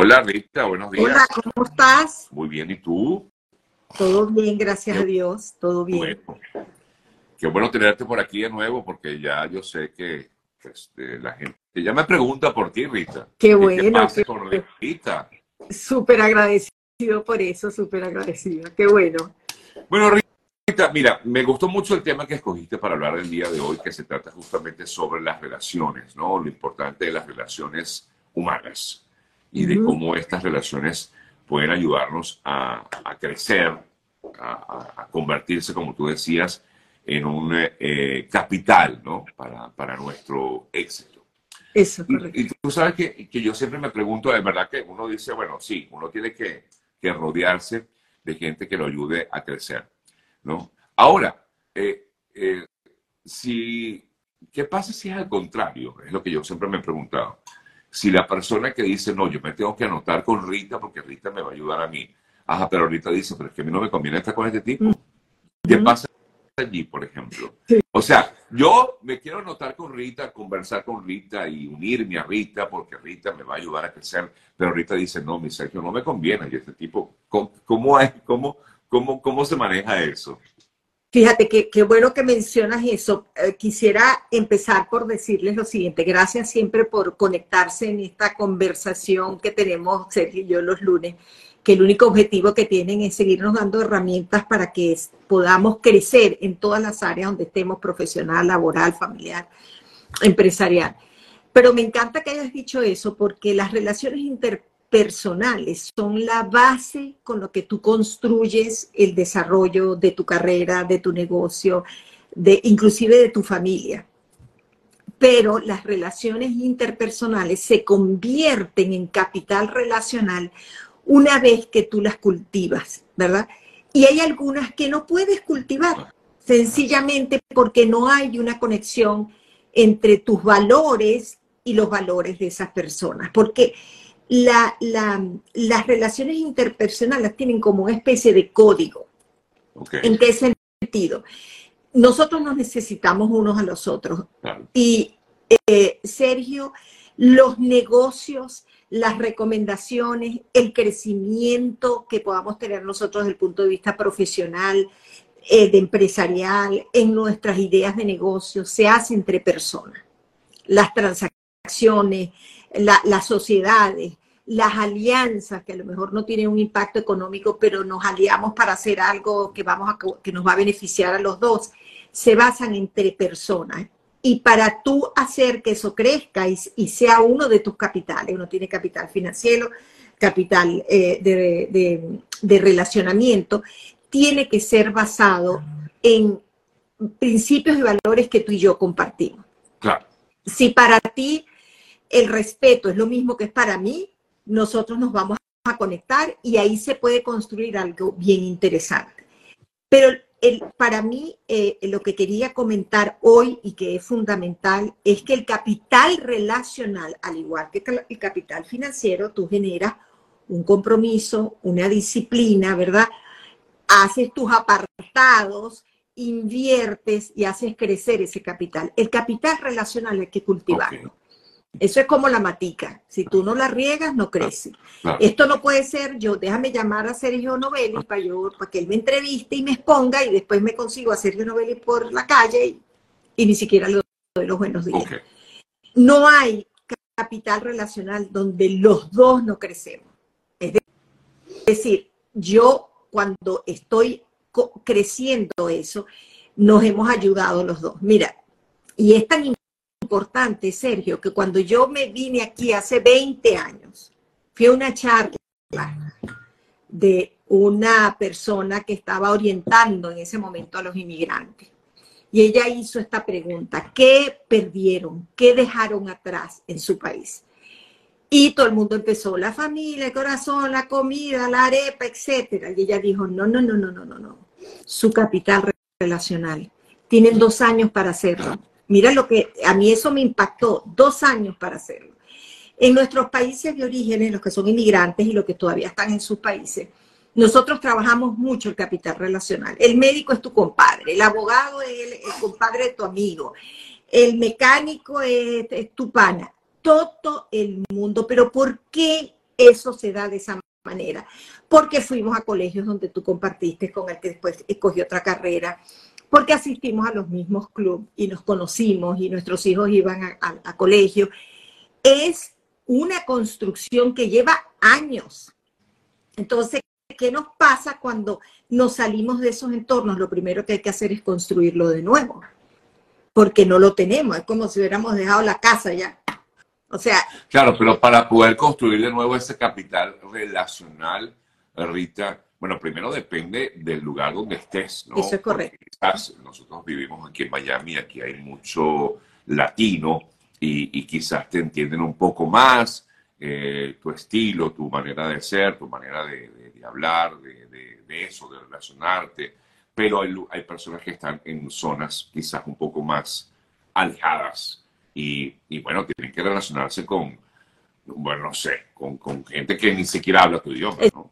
Hola Rita, buenos días. Hola, ¿cómo estás? Muy bien, ¿y tú? Todo bien, gracias a Dios, todo bien. Bueno, qué bueno tenerte por aquí de nuevo porque ya yo sé que este, la gente ya me pregunta por ti, Rita. Qué bueno. ¿Qué pasa qué- con Rita? Súper agradecido por eso, súper agradecido. Qué bueno. Bueno, Rita, mira, me gustó mucho el tema que escogiste para hablar el día de hoy, que se trata justamente sobre las relaciones, ¿no? Lo importante de las relaciones humanas y de cómo estas relaciones pueden ayudarnos a, a crecer, a, a- a convertirse, como tú decías, en un eh, capital, ¿no? Para, para nuestro éxito. Eso, correcto. Y, y tú sabes que, que yo siempre me pregunto, de verdad que uno dice, bueno, sí, uno tiene que, que rodearse de gente que lo ayude a crecer, ¿no? Ahora, eh, eh, si, ¿qué pasa si es al contrario? Es lo que yo siempre me he preguntado. Si la persona que dice, no, yo me tengo que anotar con Rita porque Rita me va a ayudar a mí. Ajá, pero Rita dice, pero es que a mí no me conviene estar con este tipo. ¿Qué Ujú. pasa allí, por ejemplo? Sí. O sea, yo me quiero anotar con Rita, conversar con Rita y unirme a Rita porque Rita me va a ayudar a crecer, pero Rita dice, no, mi Sergio, no me conviene. Y este tipo, ¿cómo, cómo? ¿Cómo, cómo, cómo se maneja eso? Fíjate que qué bueno que mencionas eso. Eh, quisiera empezar por decirles lo siguiente. Gracias siempre por conectarse en esta conversación que tenemos Sergio y yo los lunes, que el único objetivo que tienen es seguirnos dando herramientas para que podamos crecer en todas las áreas donde estemos, profesional, laboral, familiar, empresarial. Pero me encanta que hayas dicho eso porque las relaciones interpersonales son la base con lo que tú construyes el desarrollo de tu carrera, de tu negocio, de inclusive de tu familia. Pero las relaciones interpersonales se convierten en capital relacional una vez que tú las cultivas, ¿verdad? Y hay algunas que no puedes cultivar, sencillamente porque no hay una conexión entre tus valores y los valores de esas personas. Porque la- la- las relaciones interpersonales tienen como una especie de código. ¿En qué sentido? Nosotros nos necesitamos unos a los otros. claro. Y eh, Sergio, los negocios, las recomendaciones, el crecimiento que podamos tener nosotros desde el punto de vista profesional, eh, de empresarial, en nuestras ideas de negocio, se hace entre personas. Las transacciones, la- las sociedades, las alianzas, que a lo mejor no tienen un impacto económico, pero nos aliamos para hacer algo que, vamos a, que nos va a beneficiar a los dos, se basan entre personas. Y para tú hacer que eso crezca y, y sea uno de tus capitales, uno tiene capital financiero, capital eh, de, de- de relacionamiento, tiene que ser basado en principios y valores que tú y yo compartimos. Claro, Si para ti el respeto es lo mismo que es para mí, nosotros nos vamos a conectar y ahí se puede construir algo bien interesante. Pero para mí eh, lo que quería comentar hoy y que es fundamental es que el capital relacional, al igual que el capital financiero, tú generas un compromiso, una disciplina, ¿verdad? Haces tus apartados, inviertes y haces crecer ese capital. El capital relacional hay que cultivarlo. Eso es como la matica. Si tú no la riegas, no crece. claro. Esto no puede ser yo, déjame llamar a Sergio Novelli para, yo, para que él me entreviste y me exponga y después me consigo a Sergio Novelli por la calle y, y ni siquiera le doy los buenos días. No hay capital relacional donde los dos no crecemos. Es de- es decir, yo cuando estoy creciendo eso, nos hemos ayudado los dos. Mira, y es tan importante, Sergio, que cuando yo me vine aquí hace 20 años, fui a una charla de una persona que estaba orientando en ese momento a los inmigrantes. Y ella hizo esta pregunta, ¿qué perdieron? ¿Qué dejaron atrás en su país? Y todo el mundo empezó, la familia, el corazón, la comida, la arepa, etcétera. Y ella dijo, no, no, no, no, no, no, no. Su capital relacional. Tienen dos años para hacerlo. Mira lo que a mí eso me impactó, dos años para hacerlo. En nuestros países de origen, los que son inmigrantes y los que todavía están en sus países, nosotros trabajamos mucho el capital relacional. El médico es tu compadre, el abogado es el, compadre de tu amigo, el mecánico es, es tu pana, todo el mundo. Pero ¿por qué eso se da de esa manera, porque fuimos a colegios donde tú compartiste con el que después escogió otra carrera, porque asistimos a los mismos clubes y nos conocimos y nuestros hijos iban a, colegio. Es una construcción que lleva años. Entonces, ¿qué nos pasa cuando nos salimos de esos entornos? Lo primero que hay que hacer es construirlo de nuevo, porque no lo tenemos. Es como si hubiéramos dejado la casa ya. O sea. Claro, pero para poder construir de nuevo ese capital relacional, Rita, bueno, primero depende del lugar donde estés, ¿no? Eso es correcto. quizás nosotros vivimos aquí en Miami, aquí hay mucho latino y, quizás te entienden un poco más eh, tu estilo, tu manera de ser, tu manera de, hablar, de, eso, de relacionarte. Pero hay, hay personas que están en zonas quizás un poco más alejadas y, bueno, tienen que relacionarse con, bueno, no sé, con, gente que ni siquiera habla tu idioma, ¿no?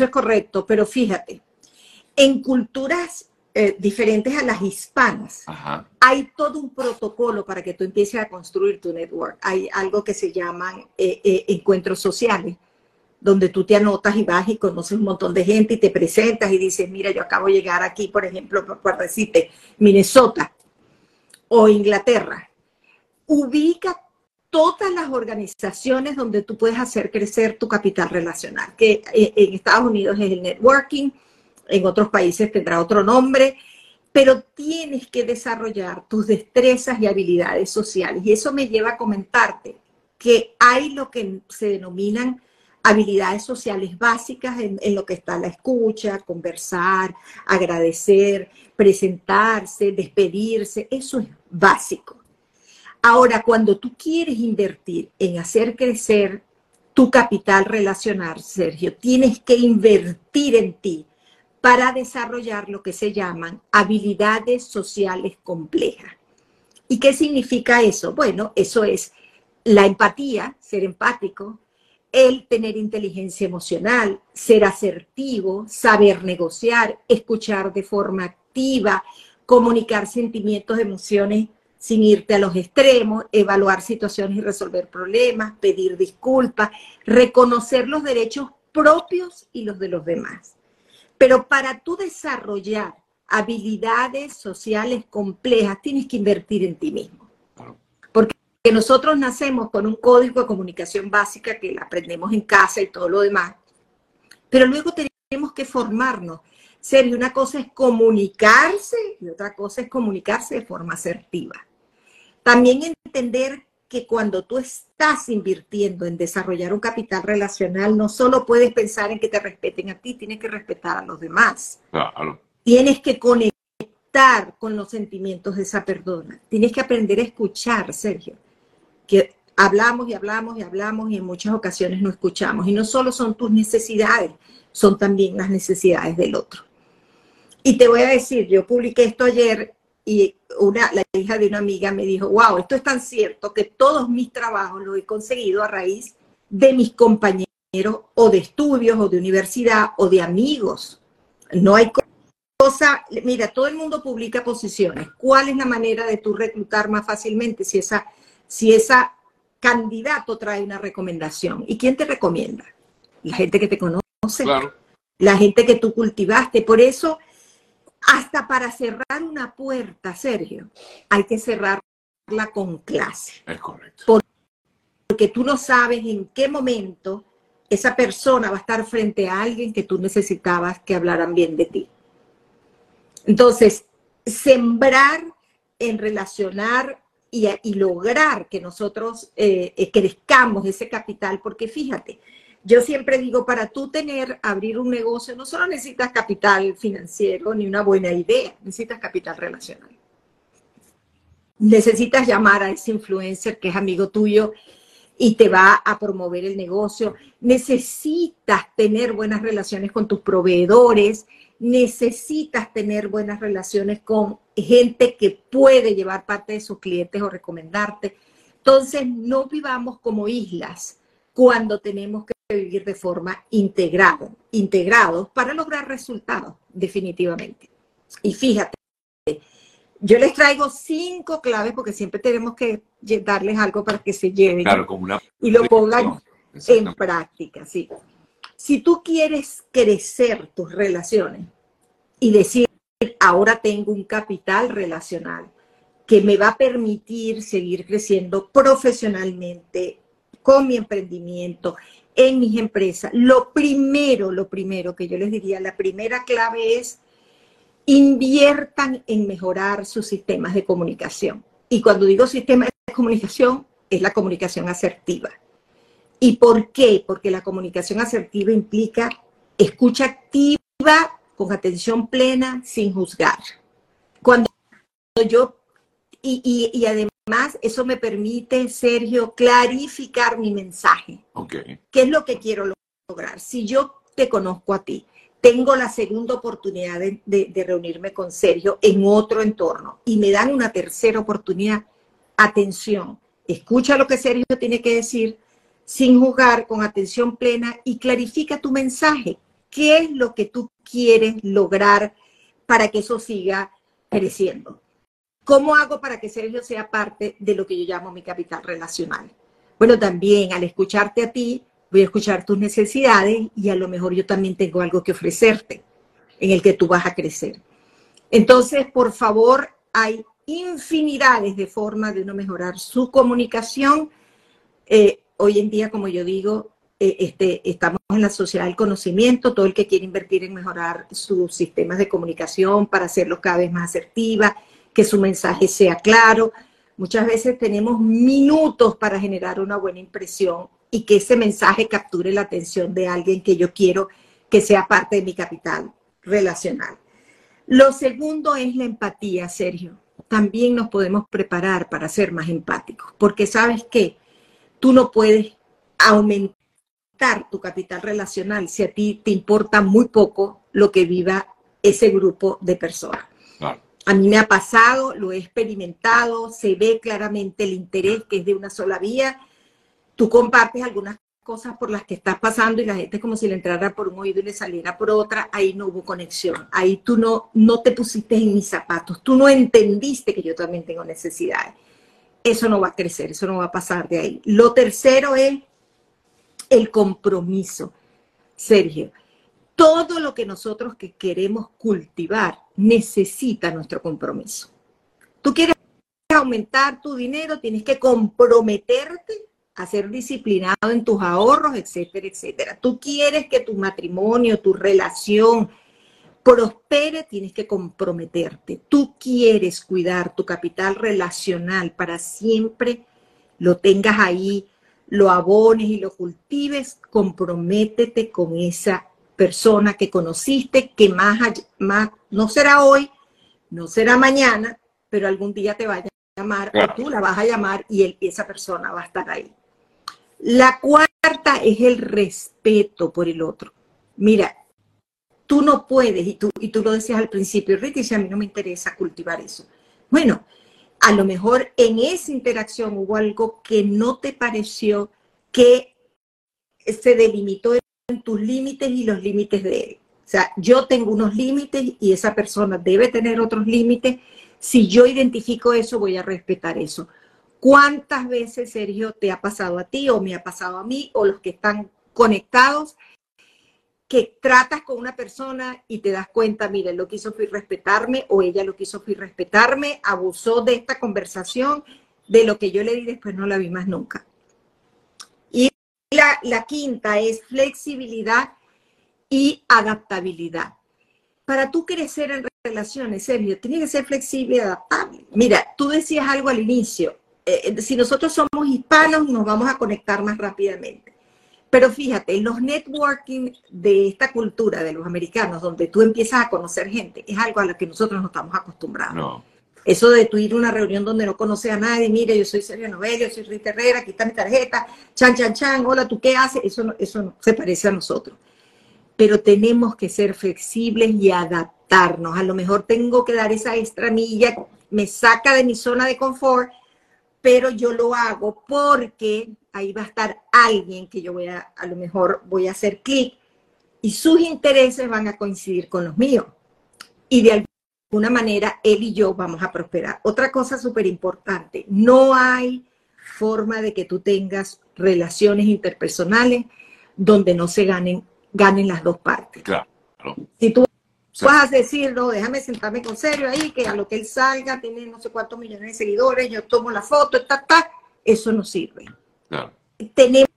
Eso es correcto, pero fíjate, en culturas eh, diferentes a las hispanas, hay todo un protocolo para que tú empieces a construir tu network. Hay algo que se llaman eh, eh, encuentros sociales, donde tú te anotas y vas y conoces un montón de gente y te presentas y dices, mira, yo acabo de llegar aquí, por ejemplo, por decirte, Minnesota o Inglaterra ubica todas las organizaciones donde tú puedes hacer crecer tu capital relacional, que eh, en Estados Unidos es el networking, en otros países tendrá otro nombre, pero tienes que desarrollar tus destrezas y habilidades sociales. Y eso me lleva a comentarte que hay lo que se denominan habilidades sociales básicas en, en, lo que está la escucha, conversar, agradecer, presentarse, despedirse, eso es básico. Ahora, cuando tú quieres invertir en hacer crecer tu capital relacional, Sergio, tienes que invertir en ti para desarrollar lo que se llaman habilidades sociales complejas. ¿Y qué significa eso? Bueno, eso es la empatía, ser empático, el tener inteligencia emocional, ser asertivo, saber negociar, escuchar de forma activa, comunicar sentimientos, emociones sin irte a los extremos, evaluar situaciones y resolver problemas, pedir disculpas, reconocer los derechos propios y los de los demás. Pero para tú desarrollar habilidades sociales complejas, tienes que invertir en ti mismo. Porque nosotros nacemos con un código de comunicación básica que aprendemos en casa y todo lo demás, pero luego tenemos que formarnos. Sergio, una cosa es comunicarse y otra cosa es comunicarse de forma asertiva. También entender que cuando tú estás invirtiendo en desarrollar un capital relacional, no solo puedes pensar en que te respeten a ti, tienes que respetar a los demás. Tienes que conectar con los sentimientos de esa persona. Tienes que aprender a escuchar, Sergio. Que hablamos y hablamos y hablamos y en muchas ocasiones no escuchamos. Y no solo son tus necesidades, son también las necesidades del otro. Y te voy a decir, yo publiqué esto ayer y una, la hija de una amiga me dijo, wow, esto es tan cierto que todos mis trabajos los he conseguido a raíz de mis compañeros o de estudios o de universidad o de amigos. No hay cosa, mira, todo el mundo publica posiciones. ¿Cuál es la manera de tú reclutar más fácilmente si esa, si esa candidato trae una recomendación? ¿Y quién te recomienda? La gente que te conoce. La gente que tú cultivaste. Por eso hasta para cerrar una puerta, Sergio, hay que cerrarla con clase. Es correcto. Porque tú no sabes en qué momento esa persona va a estar frente a alguien que tú necesitabas que hablaran bien de ti. Entonces, sembrar en relacionar y, lograr que nosotros eh, eh, crezcamos ese capital, porque fíjate, yo siempre digo, para tú tener, abrir un negocio, no solo necesitas capital financiero ni una buena idea, necesitas capital relacional. Necesitas llamar a ese influencer que es amigo tuyo y te va a promover el negocio. Necesitas tener buenas relaciones con tus proveedores, necesitas tener buenas relaciones con gente que puede llevar parte de sus clientes o recomendarte. Entonces, no vivamos como islas cuando tenemos que vivir de forma integrada, integrados para lograr resultados, definitivamente. Y fíjate, yo les traigo cinco claves porque siempre tenemos que darles algo para que se lleven claro, como una y lo pongan en práctica, sí. Si tú quieres crecer tus relaciones y decir, ahora tengo un capital relacional que me va a permitir seguir creciendo profesionalmente con mi emprendimiento, en mis empresas, lo primero, lo primero que yo les diría, la primera clave es inviertan en mejorar sus sistemas de comunicación. Y cuando digo sistemas de comunicación, es la comunicación asertiva. ¿Y por qué? Porque la comunicación asertiva implica escucha activa, con atención plena, sin juzgar. Cuando yo, y, y, además eso me permite, Sergio, clarificar mi mensaje. ¿Qué es lo que quiero lograr? Si yo te conozco a ti, tengo la segunda oportunidad de, reunirme con Sergio en otro entorno y me dan una tercera oportunidad, atención, escucha lo que Sergio tiene que decir sin jugar, con atención plena y clarifica tu mensaje. ¿Qué es lo que tú quieres lograr para que eso siga creciendo? ¿Cómo hago para que Sergio sea parte de lo que yo llamo mi capital relacional? Bueno, también al escucharte a ti, voy a escuchar tus necesidades y a lo mejor yo también tengo algo que ofrecerte en el que tú vas a crecer. Entonces, por favor, hay infinidades de formas de uno mejorar su comunicación. Eh, hoy en día, como yo digo, eh, este, estamos en la sociedad del conocimiento, todo el que quiere invertir en mejorar sus sistemas de comunicación para hacerlos cada vez más asertivas, que su mensaje sea claro. Muchas veces tenemos minutos para generar una buena impresión y que ese mensaje capture la atención de alguien que yo quiero que sea parte de mi capital relacional. Lo segundo es la empatía, Sergio. También nos podemos preparar para ser más empáticos, porque sabes que tú no puedes aumentar tu capital relacional si a ti te importa muy poco lo que viva ese grupo de personas. A mí me ha pasado, lo he experimentado, se ve claramente el interés que es de una sola vía tú compartes algunas cosas por las que estás pasando y la gente es como si le entrara por un oído y le saliera por otra, ahí no hubo conexión, ahí tú no, no te pusiste en mis zapatos, tú no entendiste que yo también tengo necesidades. Eso no va a crecer, eso no va a pasar de ahí. Lo tercero es el compromiso. Sergio, todo lo que nosotros que queremos cultivar necesita nuestro compromiso. Tú quieres aumentar tu dinero, tienes que comprometerte a ser disciplinado en tus ahorros, etcétera, etcétera. Tú quieres que tu matrimonio, tu relación prospere, tienes que comprometerte. Tú quieres cuidar tu capital relacional para siempre, lo tengas ahí, lo abones y lo cultives, comprométete con esa persona que conociste, que más, más no será hoy, no será mañana, pero algún día te vaya a llamar o tú la vas a llamar y esa persona va a estar ahí. La cuarta es el respeto por el otro. Mira, tú no puedes, y tú, y tú lo decías al principio, Rita, y a mí no me interesa cultivar eso. Bueno, a lo mejor en esa interacción hubo algo que no te pareció que se delimitó tus límites y los límites de él. O sea, yo tengo unos límites y esa persona debe tener otros límites. Si yo identifico eso, voy a respetar eso. ¿Cuántas veces, Sergio, te ha pasado a ti o me ha pasado a mí o los que están conectados que tratas con una persona y te das cuenta, mire, lo que hizo fue respetarme o ella lo que hizo fue respetarme, abusó de esta conversación, de lo que yo le di después no la vi más nunca. La, quinta es flexibilidad y adaptabilidad. Para tú crecer en relaciones, Sergio, tienes que ser flexible y adaptable. Mira, tú decías algo al inicio, eh, si nosotros somos hispanos, nos vamos a conectar más rápidamente. Pero fíjate, los networking de esta cultura de los americanos, donde tú empiezas a conocer gente, es algo a lo que nosotros no estamos acostumbrados. Eso de tú ir a una reunión donde no conoces a nadie, mire, yo soy Sergio Novelio, yo soy Rita Herrera, aquí está mi tarjeta, chan, chan, chan, hola, ¿tú qué haces? Eso no, eso no se parece a nosotros. Pero tenemos que ser flexibles y adaptarnos. A lo mejor tengo que dar esa extra milla, me saca de mi zona de confort, pero yo lo hago porque ahí va a estar alguien que yo voy a, a lo mejor voy a hacer clic y sus intereses van a coincidir con los míos. Y de alguna manera él y yo vamos a prosperar. Otra cosa súper importante, no hay forma de que tú tengas relaciones interpersonales donde no se ganen, ganen las dos partes. Claro. Si tú vas a decir, no, déjame sentarme con serio ahí, que a lo que él salga tiene no sé cuántos millones de seguidores, yo tomo la foto, ta, ta, eso no sirve. Tenemos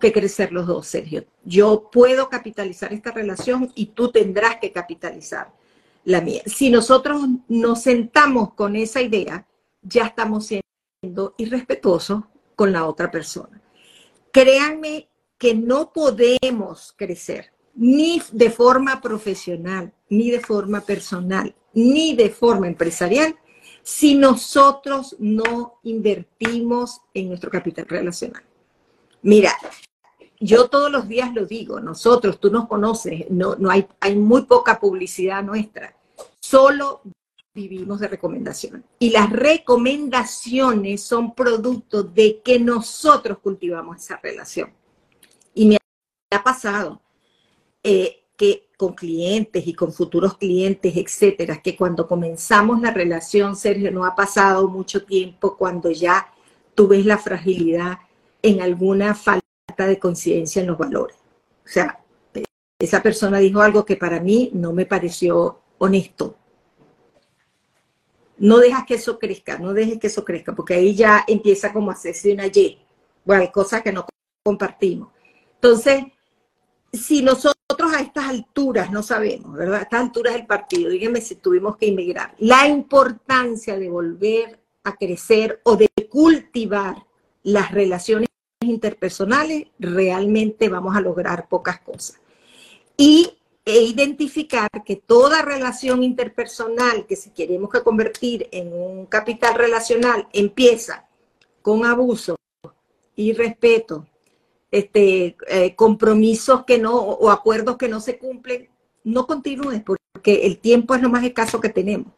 que crecer los dos, Sergio. Yo puedo capitalizar esta relación y tú tendrás que capitalizar la mía. Si nosotros nos sentamos con esa idea, ya estamos siendo irrespetuosos con la otra persona. Créanme que no podemos crecer ni de forma profesional, ni de forma personal, ni de forma empresarial si nosotros no invertimos en nuestro capital relacional. Mira, yo todos los días lo digo, nosotros, tú nos conoces, no, hay muy poca publicidad nuestra, solo vivimos de recomendaciones. Y las recomendaciones son producto de que nosotros cultivamos esa relación. Y me ha pasado eh, que con clientes y con futuros clientes, etcétera, que cuando comenzamos la relación, Sergio, no ha pasado mucho tiempo cuando ya tú ves la fragilidad en alguna falta de coincidencia en los valores. O sea, esa persona dijo algo que para mí no me pareció honesto. No dejas que eso crezca, no dejes que eso crezca, porque ahí ya empieza como a hacerse una Y. Bueno, hay cosas que no compartimos. Entonces, si nosotros a estas alturas no sabemos, ¿verdad? A estas alturas del partido, díganme si tuvimos que inmigrar, la importancia de volver a crecer o de cultivar las relaciones interpersonales, realmente vamos a lograr pocas cosas. Y e identificar que toda relación interpersonal que si queremos que convertir en un capital relacional empieza con abuso, irrespeto, este, eh, compromisos que no, o acuerdos que no se cumplen, no continúes porque el tiempo es lo más escaso que tenemos.